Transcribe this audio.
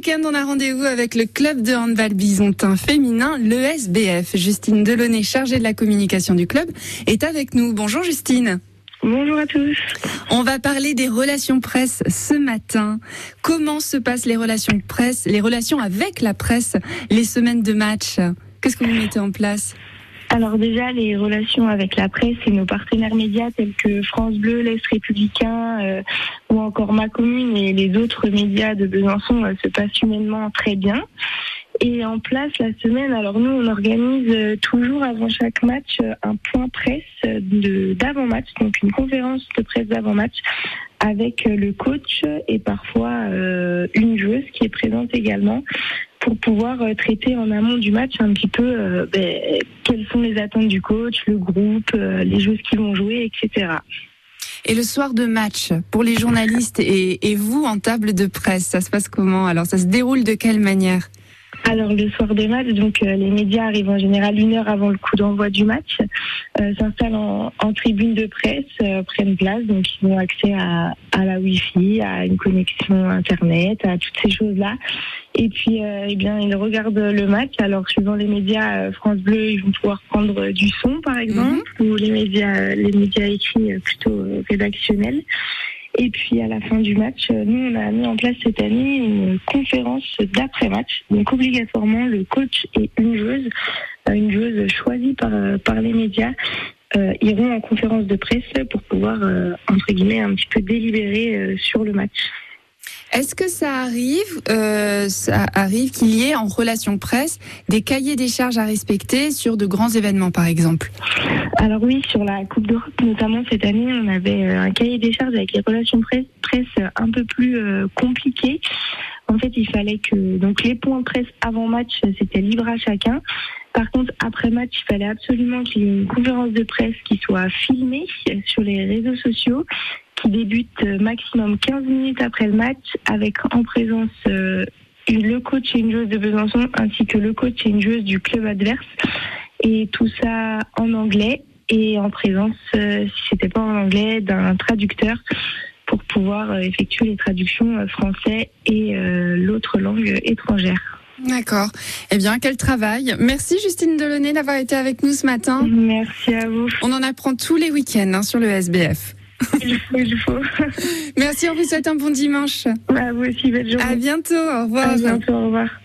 week-end, on a rendez-vous avec le club de handball bisontin féminin, l'ESBF. Justine Delaunay, chargée de la communication du club, est avec nous. Bonjour Justine. Bonjour à tous. On va parler des relations presse ce matin. Comment se passent les relations presse, les relations avec la presse, les semaines de match? Qu'est-ce que vous mettez en place? Alors déjà, les relations avec la presse et nos partenaires médias tels que France Bleu, l'Est républicain euh, ou encore Ma Commune et les autres médias de Besançon euh, se passent humainement très bien. Et en place la semaine, alors nous on organise euh, toujours avant chaque match un point presse d'avant-match, donc une conférence de presse d'avant-match avec le coach et parfois une joueuse qui est présente également pour pouvoir euh, traiter en amont du match un petit peu euh, ben, quelles sont les attentes du coach, le groupe, euh, les joueurs qui vont jouer, etc. Et le soir de match, pour les journalistes et vous en table de presse, ça se passe comment? Alors ça se déroule de quelle manière? Alors le soir des matchs, donc euh, les médias arrivent en général une heure avant le coup d'envoi du match, euh, s'installent en, tribune de presse, euh, prennent place, donc ils ont accès à, à la Wi-Fi, à une connexion internet, à toutes ces choses-là. Et puis, eh bien, ils regardent le match. Alors, suivant les médias, France Bleu, ils vont pouvoir prendre du son, par exemple, mhm. ou les médias, les médias écrits plutôt rédactionnels. Et puis à la fin du match, euh, nous on a mis en place cette année une conférence d'après-match. Donc obligatoirement le coach et une joueuse, euh, une joueuse choisie par, euh, par les médias, iront en conférence de presse pour pouvoir entre guillemets un petit peu délibérer sur le match. Est-ce que ça arrive, euh, ça arrive qu'il y ait en relation presse des cahiers des charges à respecter sur de grands événements, par exemple? Alors oui, sur la Coupe d'Europe, notamment cette année, on avait euh, un cahier des charges avec les relations presse, un peu plus euh, compliqué. En fait, il fallait que donc les points presse avant match, c'était libre à chacun. Par contre, après match, il fallait absolument qu'il y ait une conférence de presse qui soit filmée sur les réseaux sociaux qui débute euh, maximum 15 minutes après le match avec en présence euh, le coach et une joueuse de Besançon ainsi que le coach et une joueuse du club adverse et tout ça en anglais et en présence, euh, si c'était pas en anglais, d'un traducteur pour pouvoir effectuer les traductions français et l'autre langue étrangère. D'accord. Eh bien, quel travail. Merci Justine Delaunay d'avoir été avec nous ce matin. Merci à vous. On en apprend tous les week-ends hein, sur le SBF. Il faut, il faut. Merci, on vous souhaite un bon dimanche. À vous aussi, belle journée. À bientôt, au revoir. À bientôt, au revoir.